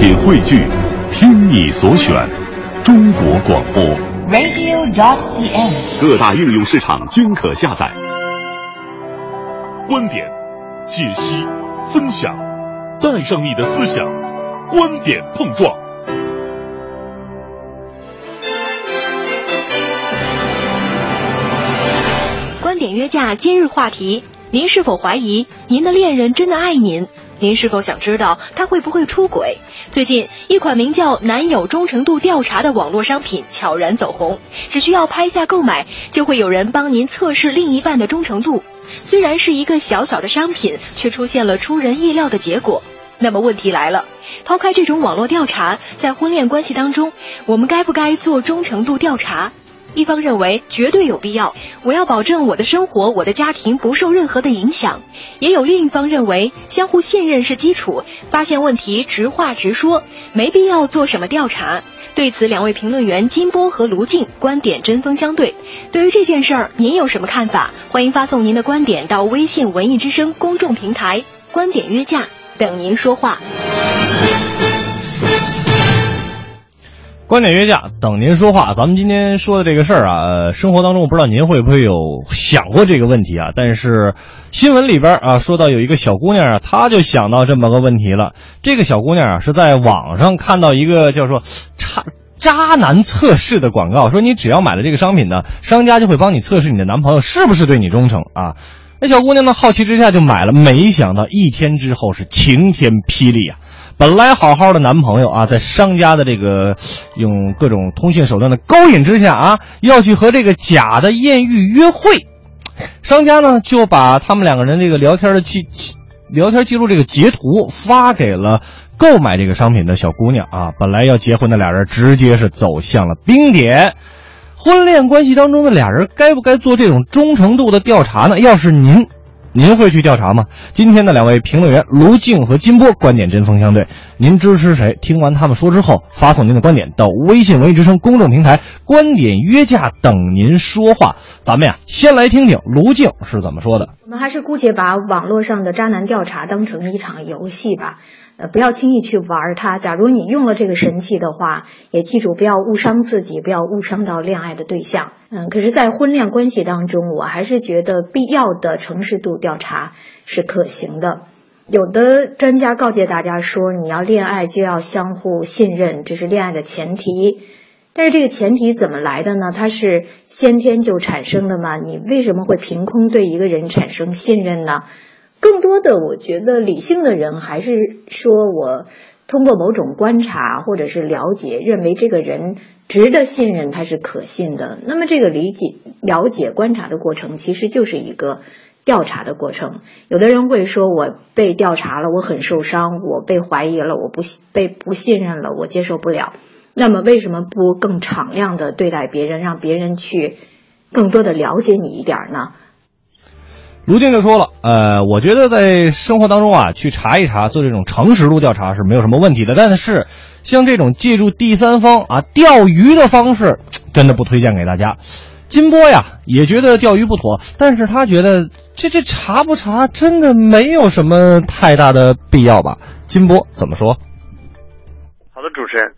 品汇聚，听你所选，中国广播。radio.dot.cn，。各大应用市场均可下载。观点、解析、分享，带上你的思想，观点碰撞。观点约架今日话题：您是否怀疑您的恋人真的爱您？您是否想知道他会不会出轨？最近，一款名叫“男友忠诚度调查”的网络商品悄然走红，只需要拍下购买，就会有人帮您测试另一半的忠诚度。虽然是一个小小的商品，却出现了出人意料的结果。那么问题来了，抛开这种网络调查，在婚恋关系当中，我们该不该做忠诚度调查？一方认为绝对有必要，我要保证我的生活、我的家庭不受任何的影响；也有另一方认为相互信任是基础，发现问题直话直说，没必要做什么调查。对此，两位评论员金波和卢静观点针锋相对。对于这件事儿，您有什么看法？欢迎发送您的观点到微信“文艺之声”公众平台“观点约架”，等您说话。观点约架，等您说话。咱们今天说的这个事儿啊，生活当中我不知道您会不会有想过这个问题啊？但是新闻里边啊说到有一个小姑娘啊，她就想到这么个问题了。这个小姑娘啊是在网上看到一个叫做“渣渣男测试”的广告，说你只要买了这个商品呢，商家就会帮你测试你的男朋友是不是对你忠诚啊。那小姑娘呢好奇之下就买了，没想到一天之后是晴天霹雳啊！本来好好的男朋友啊，在商家的这个用各种通讯手段的勾引之下啊，要去和这个假的艳遇约会，商家呢就把他们两个人这个聊天的记聊天记录这个截图发给了购买这个商品的小姑娘啊。本来要结婚的俩人直接是走向了冰点。婚恋关系当中的俩人该不该做这种忠诚度的调查呢？要是您。您会去调查吗？今天的两位评论员卢静和金波观点针锋相对，您支持谁？听完他们说之后，发送您的观点到微信“文艺之声”公众平台“观点约架”等您说话。咱们呀，先来听听卢静是怎么说的。我们还是姑且把网络上的渣男调查当成一场游戏吧，呃，不要轻易去玩它。假如你用了这个神器的话，也记住不要误伤自己，不要误伤到恋爱的对象。嗯，可是，在婚恋关系当中，我还是觉得必要的诚实度调查是可行的。有的专家告诫大家说，你要恋爱就要相互信任，这是恋爱的前提。但是这个前提怎么来的呢？它是先天就产生的吗？你为什么会凭空对一个人产生信任呢？更多的，我觉得理性的人还是说我通过某种观察或者是了解，认为这个人值得信任，他是可信的。那么这个理解、了解、观察的过程，其实就是一个调查的过程。有的人会说，我被调查了，我很受伤，我被怀疑了，我不被不信任了，我接受不了。那么为什么不更敞亮的对待别人，让别人去更多的了解你一点呢？卢静就说了，呃，我觉得在生活当中啊，去查一查，做这种诚实度调查是没有什么问题的。但是，像这种借助第三方啊钓鱼的方式，真的不推荐给大家。金波呀也觉得钓鱼不妥，但是他觉得这这查不查真的没有什么太大的必要吧？金波怎么说？好的，主持人，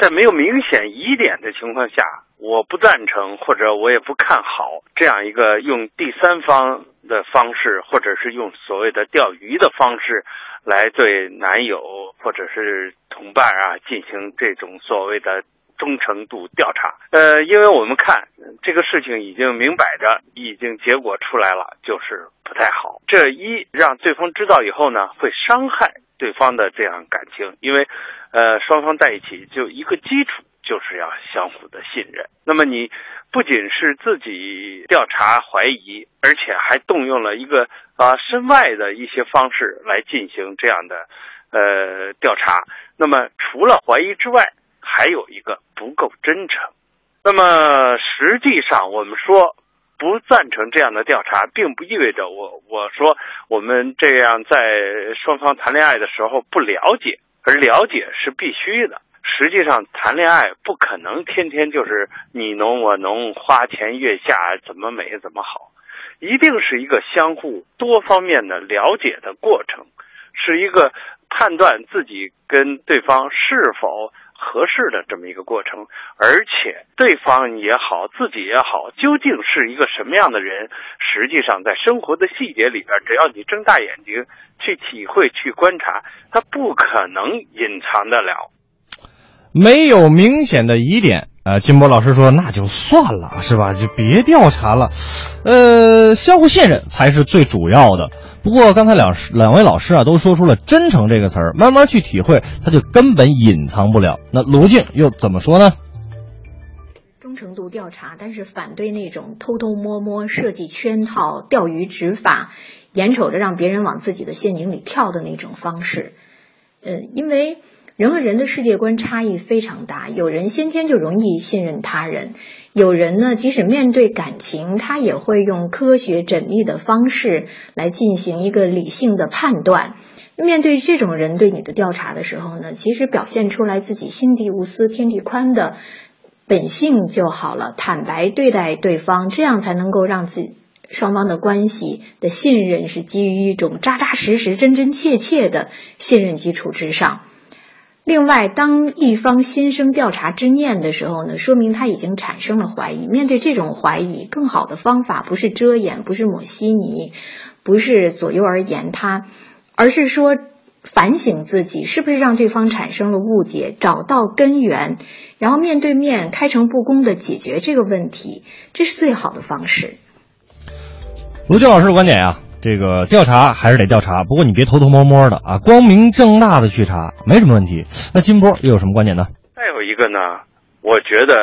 在没有明显疑点的情况下，我不赞成或者我也不看好这样一个用第三方的方式，或者是用所谓的钓鱼的方式，来对男友或者是同伴啊进行这种所谓的忠诚度调查。呃，因为我们看这个事情已经明摆着，已经结果出来了，就是不太好。这一让对方知道以后呢，会伤害对方的这样感情，因为呃双方在一起就一个基础。就是要相互的信任。那么你不仅是自己调查怀疑，而且还动用了一个啊身外的一些方式来进行这样的呃调查。那么除了怀疑之外，还有一个不够真诚。那么实际上我们说不赞成这样的调查，并不意味着我我说我们这样在双方谈恋爱的时候不了解，而了解是必须的。实际上，谈恋爱不可能天天就是你侬我侬，花前月下，怎么美怎么好，一定是一个相互多方面的了解的过程，是一个判断自己跟对方是否合适的这么一个过程，而且对方也好，自己也好，究竟是一个什么样的人，实际上在生活的细节里边，只要你睁大眼睛去体会、去观察，他不可能隐藏得了。没有明显的疑点，呃，金波老师说那就算了，是吧？就别调查了，呃，相互信任才是最主要的。不过刚才两两位老师啊都说出了“真诚”这个词儿，慢慢去体会，他就根本隐藏不了。那卢静又怎么说呢？忠诚度调查，但是反对那种偷偷摸摸设计圈套、钓鱼执法，眼瞅着让别人往自己的陷阱里跳的那种方式。呃，因为。人和人的世界观差异非常大，有人先天就容易信任他人，有人呢，即使面对感情，他也会用科学缜密的方式来进行一个理性的判断。面对这种人对你的调查的时候呢，其实表现出来自己心地无私天地宽的本性就好了，坦白对待对方，这样才能够让自己双方的关系的信任是基于一种扎扎实实、真真切切的信任基础之上。另外，当一方心生调查之念的时候呢，说明他已经产生了怀疑。面对这种怀疑，更好的方法不是遮掩，不是抹稀泥，不是左右而言他，而是说反省自己是不是让对方产生了误解，找到根源，然后面对面开诚布公的解决这个问题，这是最好的方式。卢俊老师的观点呀。这个调查还是得调查，不过你别偷偷摸摸的啊，光明正大的去查没什么问题。那金波又有什么观点呢？再有一个呢，我觉得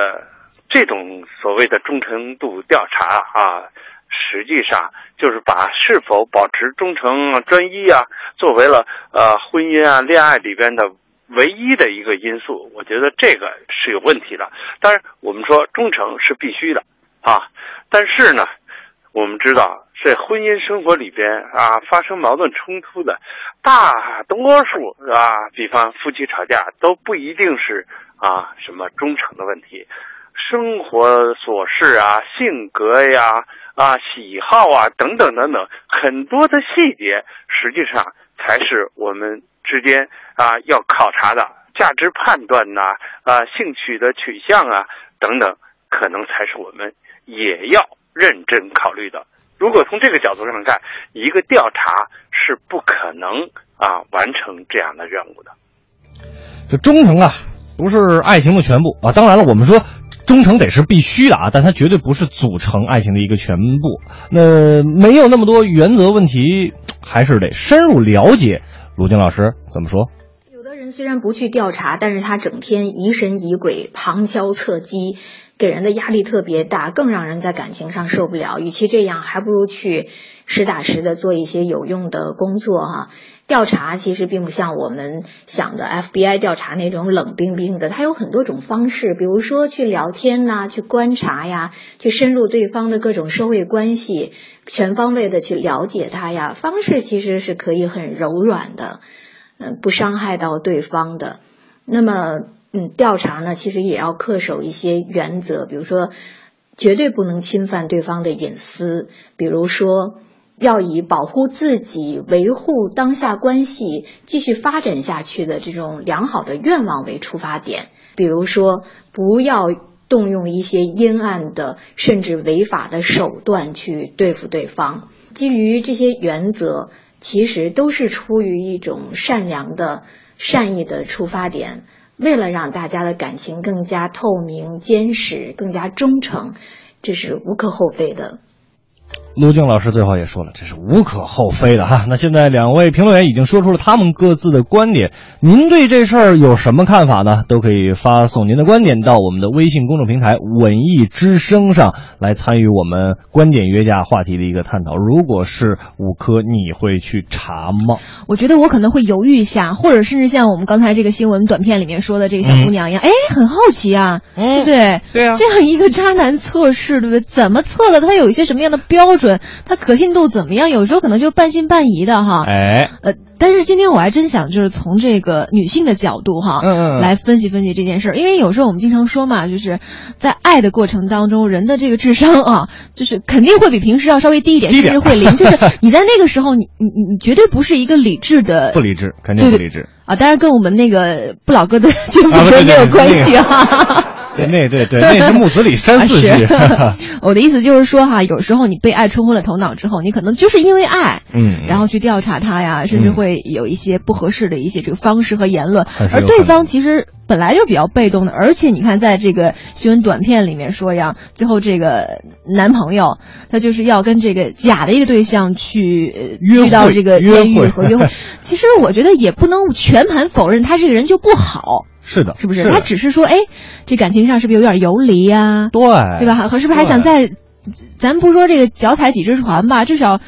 这种所谓的忠诚度调查啊，实际上就是把是否保持忠诚专一啊，作为了呃婚姻啊恋爱里边的唯一的一个因素。我觉得这个是有问题的。当然，我们说忠诚是必须的啊，但是呢，我们知道。在婚姻生活里边啊，发生矛盾冲突的大多数啊，比方夫妻吵架都不一定是啊什么忠诚的问题，生活琐事啊、性格呀、啊喜好啊等等等等，很多的细节，实际上才是我们之间啊要考察的价值判断呐啊兴趣的取向啊等等，可能才是我们也要认真考虑的。如果从这个角度上看，一个调查是不可能啊完成这样的任务的。这忠诚啊，不是爱情的全部啊。当然了，我们说忠诚得是必须的啊，但它绝对不是组成爱情的一个全部。那没有那么多原则问题，还是得深入了解。鲁静老师怎么说？虽然不去调查，但是他整天疑神疑鬼、旁敲侧击。给人的压力特别大，更让人在感情上受不了。与其这样，还不如去实打实的做一些有用的工作哈。调查其实并不像我们想的 FBI 调查那种冷冰冰的，它有很多种方式，比如说去聊天呐，去观察呀，去深入对方的各种社会关系，全方位的去了解他呀。方式其实是可以很柔软的，嗯，不伤害到对方的。那么。嗯，调查呢，其实也要恪守一些原则，比如说，绝对不能侵犯对方的隐私，比如说，要以保护自己、维护当下关系继续发展下去的这种良好的愿望为出发点，比如说，不要动用一些阴暗的甚至违法的手段去对付对方。基于这些原则，其实都是出于一种善良的、善意的出发点。为了让大家的感情更加透明、坚实、更加忠诚，这是无可厚非的。陆静老师最后也说了，这是无可厚非的哈。那现在两位评论员已经说出了他们各自的观点，您对这事儿有什么看法呢？都可以发送您的观点到我们的微信公众平台“文艺之声”上来参与我们观点约架话题的一个探讨。如果是五科，你会去查吗？我觉得我可能会犹豫一下，或者甚至像我们刚才这个新闻短片里面说的这个小姑娘一样，哎，很好奇啊，对不对？对啊，这样一个渣男测试，对不对？怎么测的？他有一些什么样的标准？准，它可信度怎么样？有时候可能就半信半疑的哈。哎，呃，但是今天我还真想就是从这个女性的角度哈，嗯嗯来分析分析这件事儿，因为有时候我们经常说嘛，就是在爱的过程当中，人的这个智商啊，就是肯定会比平时要稍微低一点，甚至会零。就是你在那个时候，你你你你绝对不是一个理智的不理智，肯定不理智。啊，当然跟我们那个不老哥的节目啊对对主持人没有关系哈。对，那对对，那是木子李山四啊句。是 我的意思就是说哈，有时候你被爱冲昏了头脑之后，你可能就是因为爱，嗯，然后去调查他呀，甚至嗯会有一些不合适的一些这个方式和言论，而对方其实本来就比较被动的，而且你看在这个新闻短片里面说呀，最后这个男朋友他就是要跟这个假的一个对象去呃遇到这个约艳遇会和约会，其实我觉得也不能全盘否认他这个人就不好。是的，是不是？的他只是说，哎，这感情上是不是有点游离呀、对对吧？和是不是还想再，咱不说这个脚踩几只船吧，至少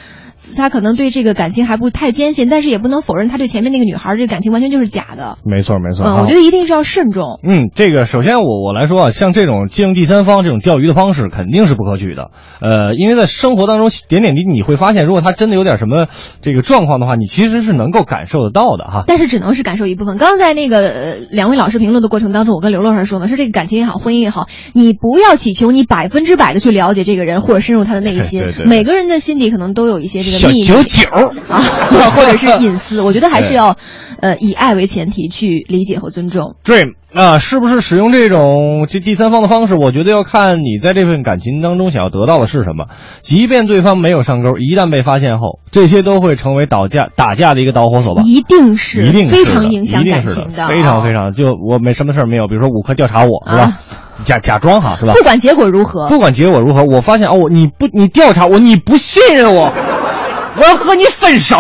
他可能对这个感情还不太坚信，但是也不能否认他对前面那个女孩儿这个感情完全就是假的。没错没错。嗯，我觉得一定是要慎重。嗯，这个首先我我来说啊，像这种借用第三方这种钓鱼的方式肯定是不可取的。呃，因为在生活当中点点滴滴你会发现，如果他真的有点什么这个状况的话，你其实是能够感受得到的哈。但是只能是感受一部分。刚刚在那个呃两位老师评论的过程当中，我跟刘老师说呢，说这个感情也好，婚姻也好，你不要祈求你百分之百的去了解这个人或者深入他的内心。对对对每个人的心底可能都有一些这个秘密九九啊，或者是隐私。我觉得还是要，呃，以爱为前提去理解和尊重。Dream 啊，是不是使用这种这第三方的方式？我觉得要看你在这份感情当中想要得到的是什么。即便对方没有上钩，一旦被发现后，这些都会成为打架打架的一个导火索吧。一定是一定是非常影响一定是感情的，非常啊非常。就我没什么事儿没有，比如说五科调查我是吧啊？假假装哈是吧？不管结果如何，不管结果如何，我发现哦，我你不你调查我，你不信任我，我要和你分手。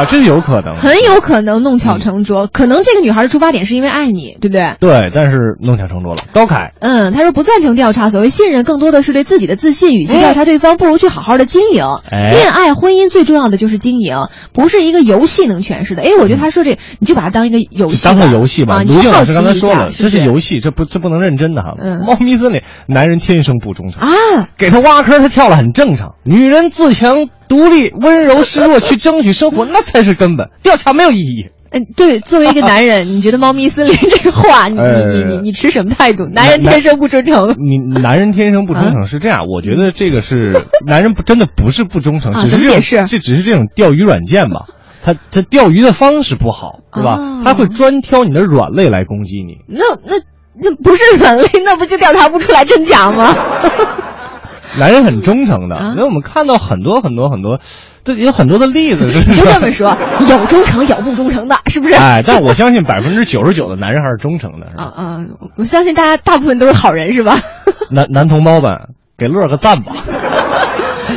啊，这是有可能。很有可能弄巧成拙。可能这个女孩的出发点是因为爱你，对不对？对，但是弄巧成拙了。高凯，嗯，他说不赞成调查，所谓信任更多的是对自己的自信。与其调查对方，不如去好好的经营。哎恋爱、婚姻最重要的就是经营，不是一个游戏能诠释的。哎，我觉得他说这，你就把它当一个游戏，当个游戏吧。啊，卢静老师刚才说了，这是游戏，这不这不能认真的哈。嗯猫咪森林，男人天生不忠诚，啊。给他挖坑他跳了很正常。女人自强独立、温柔示弱，去争取生活，那才是根本。调查没有意义。嗯，对，作为一个男人，你觉得“猫咪森林”这个话，你呃你你你你持什么态度？男人天生不忠诚。你男人天生不忠诚是这样，我觉得这个是 男人不真的不是不忠诚，啊只是这种怎么解释这只是这种钓鱼软件吧。他他钓鱼的方式不好，对吧？哦他会专挑你的软肋来攻击你。那那那不是软肋，那不就调查不出来真假吗？男人很忠诚的，啊因为我们看到很多很多很多，这有很多的例子，就 是你就这么说，有忠诚有不忠诚的，是不是？哎，但我相信百分之九十九的男人还是忠诚的？啊啊！我相信大家大部分都是好人，是吧？男男同胞们，给乐个赞吧。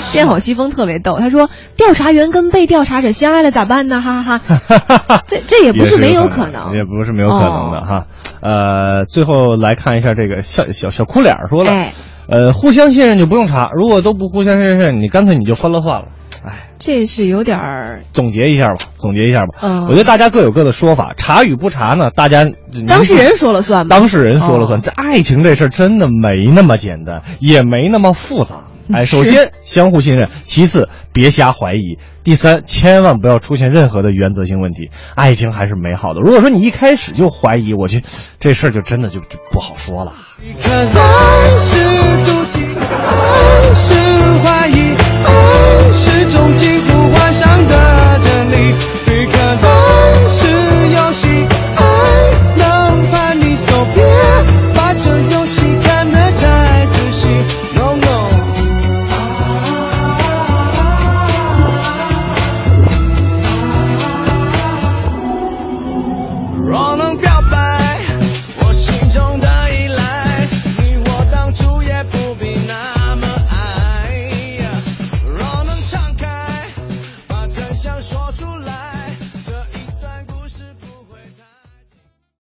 剑吼西风特别逗，他说调查员跟被调查者相爱了咋办呢？哈哈哈！这这也不是没有可能，哦也不是没有可能的哈。呃，最后来看一下这个小小小哭脸说了，哎呃，互相信任就不用查，如果都不互相信任，你干脆你就分了算了。哎，这是有点儿总结一下吧，总结一下吧。嗯我觉得大家各有各的说法，查与不查呢，大家当事人说了算吧？当事人说了算。哦这爱情这事儿真的没那么简单，也没那么复杂。哎，首先相互信任，其次别瞎怀疑，第三千万不要出现任何的原则性问题。爱情还是美好的。如果说你一开始就怀疑，我去，这事儿就真的就就不好说了。爱是妒忌，爱是怀疑，爱是种近乎幻想的真理。